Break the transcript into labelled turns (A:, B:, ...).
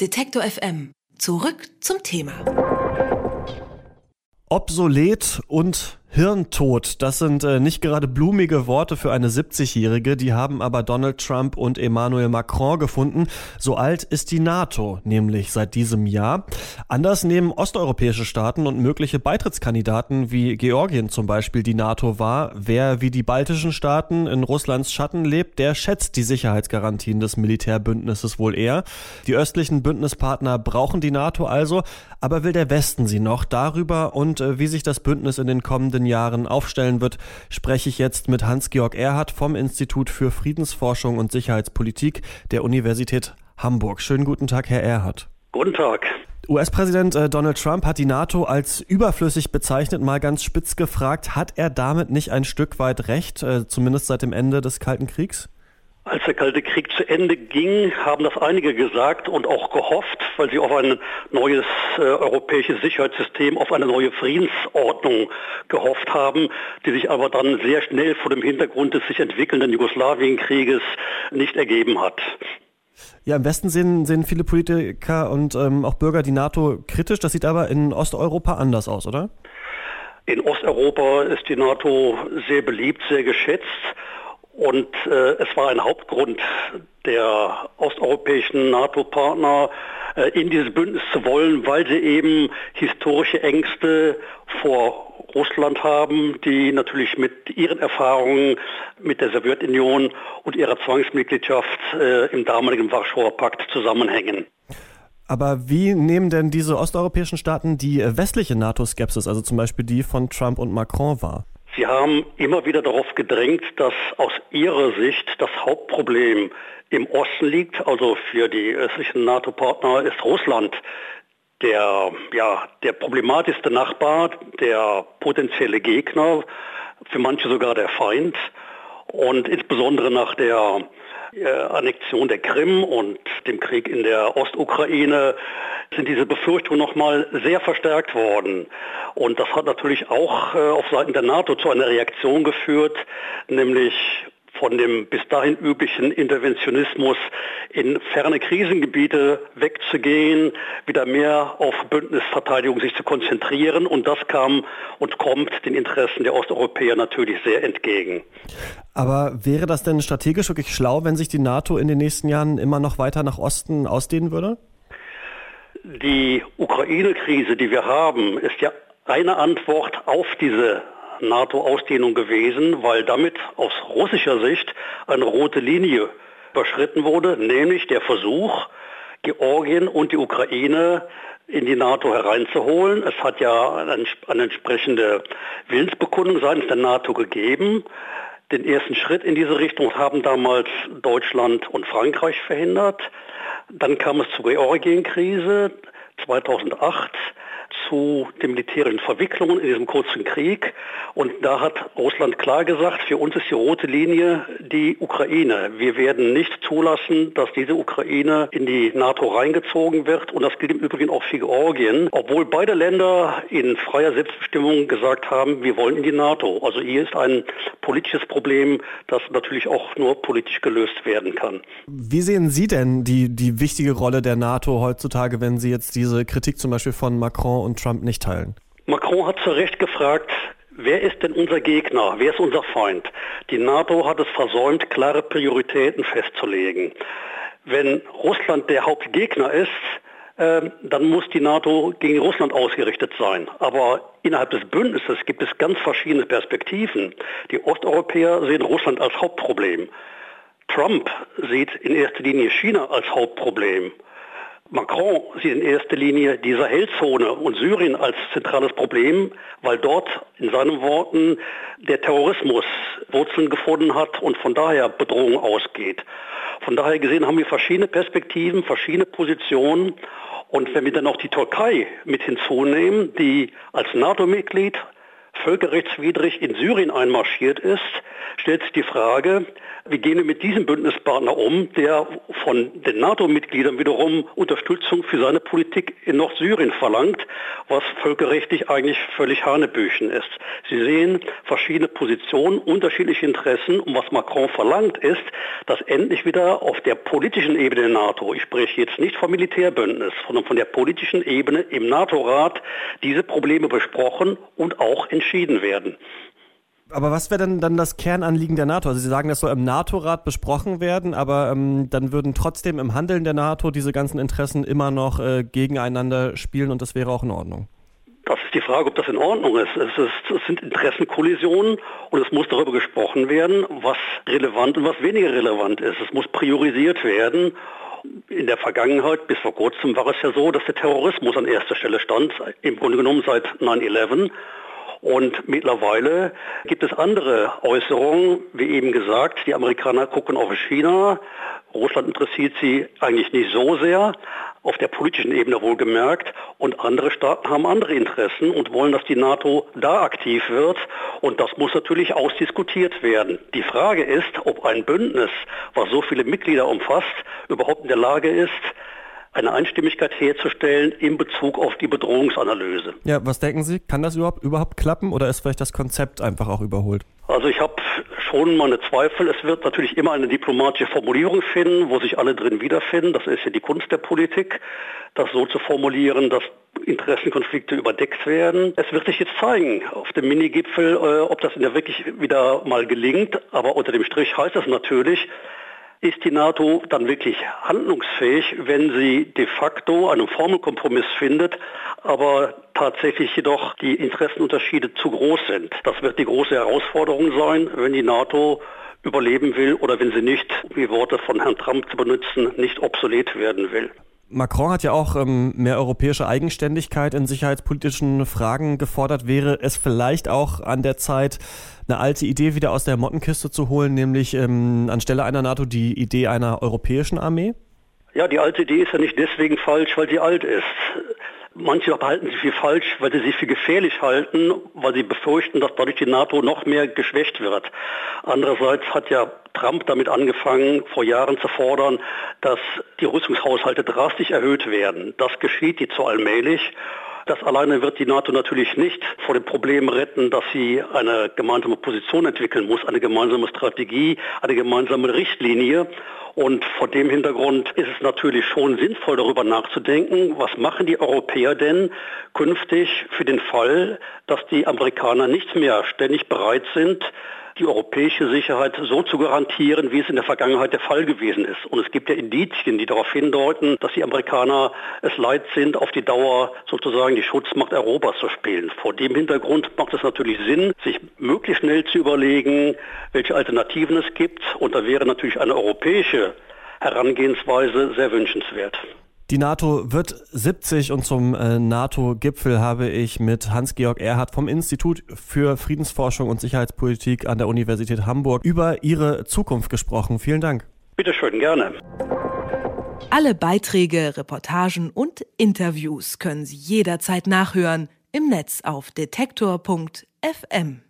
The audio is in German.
A: Detektor FM. Zurück zum Thema.
B: Obsolet und Hirntod, das sind äh, nicht gerade blumige Worte für eine 70-Jährige, die haben aber Donald Trump und Emmanuel Macron gefunden. So alt ist die NATO, nämlich seit diesem Jahr. Anders nehmen osteuropäische Staaten und mögliche Beitrittskandidaten wie Georgien zum Beispiel die NATO wahr. Wer wie die baltischen Staaten in Russlands Schatten lebt, der schätzt die Sicherheitsgarantien des Militärbündnisses wohl eher. Die östlichen Bündnispartner brauchen die NATO also, aber will der Westen sie noch? Darüber und äh, wie sich das Bündnis in den kommenden kommenden Jahren aufstellen wird, spreche ich jetzt mit Hans-Georg Erhardt vom Institut für Friedensforschung und Sicherheitspolitik der Universität Hamburg. Schönen guten Tag, Herr Erhardt.
C: Guten Tag.
B: US-Präsident äh, Donald Trump hat die NATO als überflüssig bezeichnet, mal ganz spitz gefragt. Hat er damit nicht ein Stück weit recht, äh, zumindest seit dem Ende des Kalten Kriegs?
C: Als der Kalte Krieg zu Ende ging, haben das einige gesagt und auch gehofft, weil sie auf ein neues äh, europäisches Sicherheitssystem, auf eine neue Friedensordnung gehofft haben, die sich aber dann sehr schnell vor dem Hintergrund des sich entwickelnden Jugoslawienkrieges nicht ergeben hat.
B: Ja, im Westen sehen, sehen viele Politiker und ähm, auch Bürger die NATO kritisch. Das sieht aber in Osteuropa anders aus, oder?
C: In Osteuropa ist die NATO sehr beliebt, sehr geschätzt. Und äh, es war ein Hauptgrund der osteuropäischen NATO-Partner, äh, in dieses Bündnis zu wollen, weil sie eben historische Ängste vor Russland haben, die natürlich mit ihren Erfahrungen mit der Sowjetunion und ihrer Zwangsmitgliedschaft äh, im damaligen Warschauer Pakt zusammenhängen.
B: Aber wie nehmen denn diese osteuropäischen Staaten die westliche NATO-Skepsis, also zum Beispiel die von Trump und Macron, wahr?
C: Sie haben immer wieder darauf gedrängt, dass aus Ihrer Sicht das Hauptproblem im Osten liegt. Also für die östlichen NATO-Partner ist Russland der, ja, der problematischste Nachbar, der potenzielle Gegner, für manche sogar der Feind. Und insbesondere nach der Annexion der Krim und dem Krieg in der Ostukraine sind diese Befürchtungen nochmal sehr verstärkt worden. Und das hat natürlich auch äh, auf Seiten der NATO zu einer Reaktion geführt, nämlich von dem bis dahin üblichen Interventionismus in ferne Krisengebiete wegzugehen, wieder mehr auf Bündnisverteidigung sich zu konzentrieren. Und das kam und kommt den Interessen der Osteuropäer natürlich sehr entgegen.
B: Aber wäre das denn strategisch wirklich schlau, wenn sich die NATO in den nächsten Jahren immer noch weiter nach Osten ausdehnen würde?
C: Die Ukraine-Krise, die wir haben, ist ja eine Antwort auf diese NATO-Ausdehnung gewesen, weil damit aus russischer Sicht eine rote Linie überschritten wurde, nämlich der Versuch, Georgien und die Ukraine in die NATO hereinzuholen. Es hat ja eine, eine entsprechende Willensbekundung seitens der NATO gegeben. Den ersten Schritt in diese Richtung haben damals Deutschland und Frankreich verhindert. Dann kam es zur Georgienkrise 2008 zu den militärischen Verwicklungen in diesem kurzen Krieg. Und da hat Russland klar gesagt, für uns ist die rote Linie die Ukraine. Wir werden nicht zulassen, dass diese Ukraine in die NATO reingezogen wird. Und das gilt im Übrigen auch für Georgien, obwohl beide Länder in freier Selbstbestimmung gesagt haben, wir wollen in die NATO. Also hier ist ein politisches Problem, das natürlich auch nur politisch gelöst werden kann.
B: Wie sehen Sie denn die, die wichtige Rolle der NATO heutzutage, wenn Sie jetzt diese Kritik zum Beispiel von Macron und Trump nicht teilen?
C: Macron hat zu Recht gefragt, wer ist denn unser Gegner? Wer ist unser Feind? Die NATO hat es versäumt, klare Prioritäten festzulegen. Wenn Russland der Hauptgegner ist, ähm, dann muss die NATO gegen Russland ausgerichtet sein. Aber innerhalb des Bündnisses gibt es ganz verschiedene Perspektiven. Die Osteuropäer sehen Russland als Hauptproblem. Trump sieht in erster Linie China als Hauptproblem. Macron sieht in erster Linie die Sahelzone und Syrien als zentrales Problem, weil dort in seinen Worten der Terrorismus Wurzeln gefunden hat und von daher Bedrohung ausgeht. Von daher gesehen haben wir verschiedene Perspektiven, verschiedene Positionen. Und wenn wir dann auch die Türkei mit hinzunehmen, die als NATO-Mitglied völkerrechtswidrig in Syrien einmarschiert ist, stellt sich die Frage, wie gehen wir mit diesem Bündnispartner um, der von den NATO-Mitgliedern wiederum Unterstützung für seine Politik in Nordsyrien verlangt, was völkerrechtlich eigentlich völlig Hanebüchen ist. Sie sehen verschiedene Positionen, unterschiedliche Interessen und was Macron verlangt ist, dass endlich wieder auf der politischen Ebene der NATO, ich spreche jetzt nicht vom Militärbündnis, sondern von der politischen Ebene im NATO-Rat diese Probleme besprochen und auch entschieden werden.
B: Aber was wäre denn dann das Kernanliegen der NATO? Also Sie sagen, das soll im NATO-Rat besprochen werden, aber ähm, dann würden trotzdem im Handeln der NATO diese ganzen Interessen immer noch äh, gegeneinander spielen und das wäre auch in Ordnung.
C: Das ist die Frage, ob das in Ordnung ist. Es, ist. es, sind Interessenkollisionen und es muss darüber gesprochen werden, was relevant und was weniger relevant ist. Es muss priorisiert werden. In der Vergangenheit, bis vor kurzem, war es ja so, dass der Terrorismus an erster Stelle stand, im Grunde genommen seit 9-11. Und mittlerweile gibt es andere Äußerungen, wie eben gesagt, die Amerikaner gucken auf China. Russland interessiert sie eigentlich nicht so sehr, auf der politischen Ebene wohlgemerkt. Und andere Staaten haben andere Interessen und wollen, dass die NATO da aktiv wird. Und das muss natürlich ausdiskutiert werden. Die Frage ist, ob ein Bündnis, was so viele Mitglieder umfasst, überhaupt in der Lage ist, eine Einstimmigkeit herzustellen in Bezug auf die Bedrohungsanalyse.
B: Ja, was denken Sie? Kann das überhaupt, überhaupt klappen oder ist vielleicht das Konzept einfach auch überholt?
C: Also ich habe schon meine Zweifel. Es wird natürlich immer eine diplomatische Formulierung finden, wo sich alle drin wiederfinden. Das ist ja die Kunst der Politik, das so zu formulieren, dass Interessenkonflikte überdeckt werden. Es wird sich jetzt zeigen auf dem Minigipfel, äh, ob das in der wirklich wieder mal gelingt. Aber unter dem Strich heißt das natürlich, ist die NATO dann wirklich handlungsfähig, wenn sie de facto einen Formelkompromiss findet, aber tatsächlich jedoch die Interessenunterschiede zu groß sind. Das wird die große Herausforderung sein, wenn die NATO überleben will oder wenn sie nicht, wie Worte von Herrn Trump zu benutzen, nicht obsolet werden will.
B: Macron hat ja auch ähm, mehr europäische Eigenständigkeit in sicherheitspolitischen Fragen gefordert. Wäre es vielleicht auch an der Zeit, eine alte Idee wieder aus der Mottenkiste zu holen, nämlich ähm, anstelle einer NATO die Idee einer europäischen Armee?
C: Ja, die alte Idee ist ja nicht deswegen falsch, weil sie alt ist. Manche halten sie für falsch, weil sie sich für gefährlich halten, weil sie befürchten, dass dadurch die NATO noch mehr geschwächt wird. Andererseits hat ja Trump damit angefangen, vor Jahren zu fordern, dass die Rüstungshaushalte drastisch erhöht werden. Das geschieht jetzt so allmählich. Das alleine wird die NATO natürlich nicht vor dem Problem retten, dass sie eine gemeinsame Position entwickeln muss, eine gemeinsame Strategie, eine gemeinsame Richtlinie. Und vor dem Hintergrund ist es natürlich schon sinnvoll, darüber nachzudenken, was machen die Europäer denn künftig für den Fall, dass die Amerikaner nicht mehr ständig bereit sind, die europäische Sicherheit so zu garantieren, wie es in der Vergangenheit der Fall gewesen ist. Und es gibt ja Indizien, die darauf hindeuten, dass die Amerikaner es leid sind, auf die Dauer sozusagen die Schutzmacht Europas zu spielen. Vor dem Hintergrund macht es natürlich Sinn, sich möglichst schnell zu überlegen, welche Alternativen es gibt. Und da wäre natürlich eine europäische Herangehensweise sehr wünschenswert.
B: Die NATO wird 70 und zum äh, NATO-Gipfel habe ich mit Hans-Georg Erhardt vom Institut für Friedensforschung und Sicherheitspolitik an der Universität Hamburg über ihre Zukunft gesprochen. Vielen Dank.
C: Bitte schön, gerne.
A: Alle Beiträge, Reportagen und Interviews können Sie jederzeit nachhören im Netz auf detektor.fm.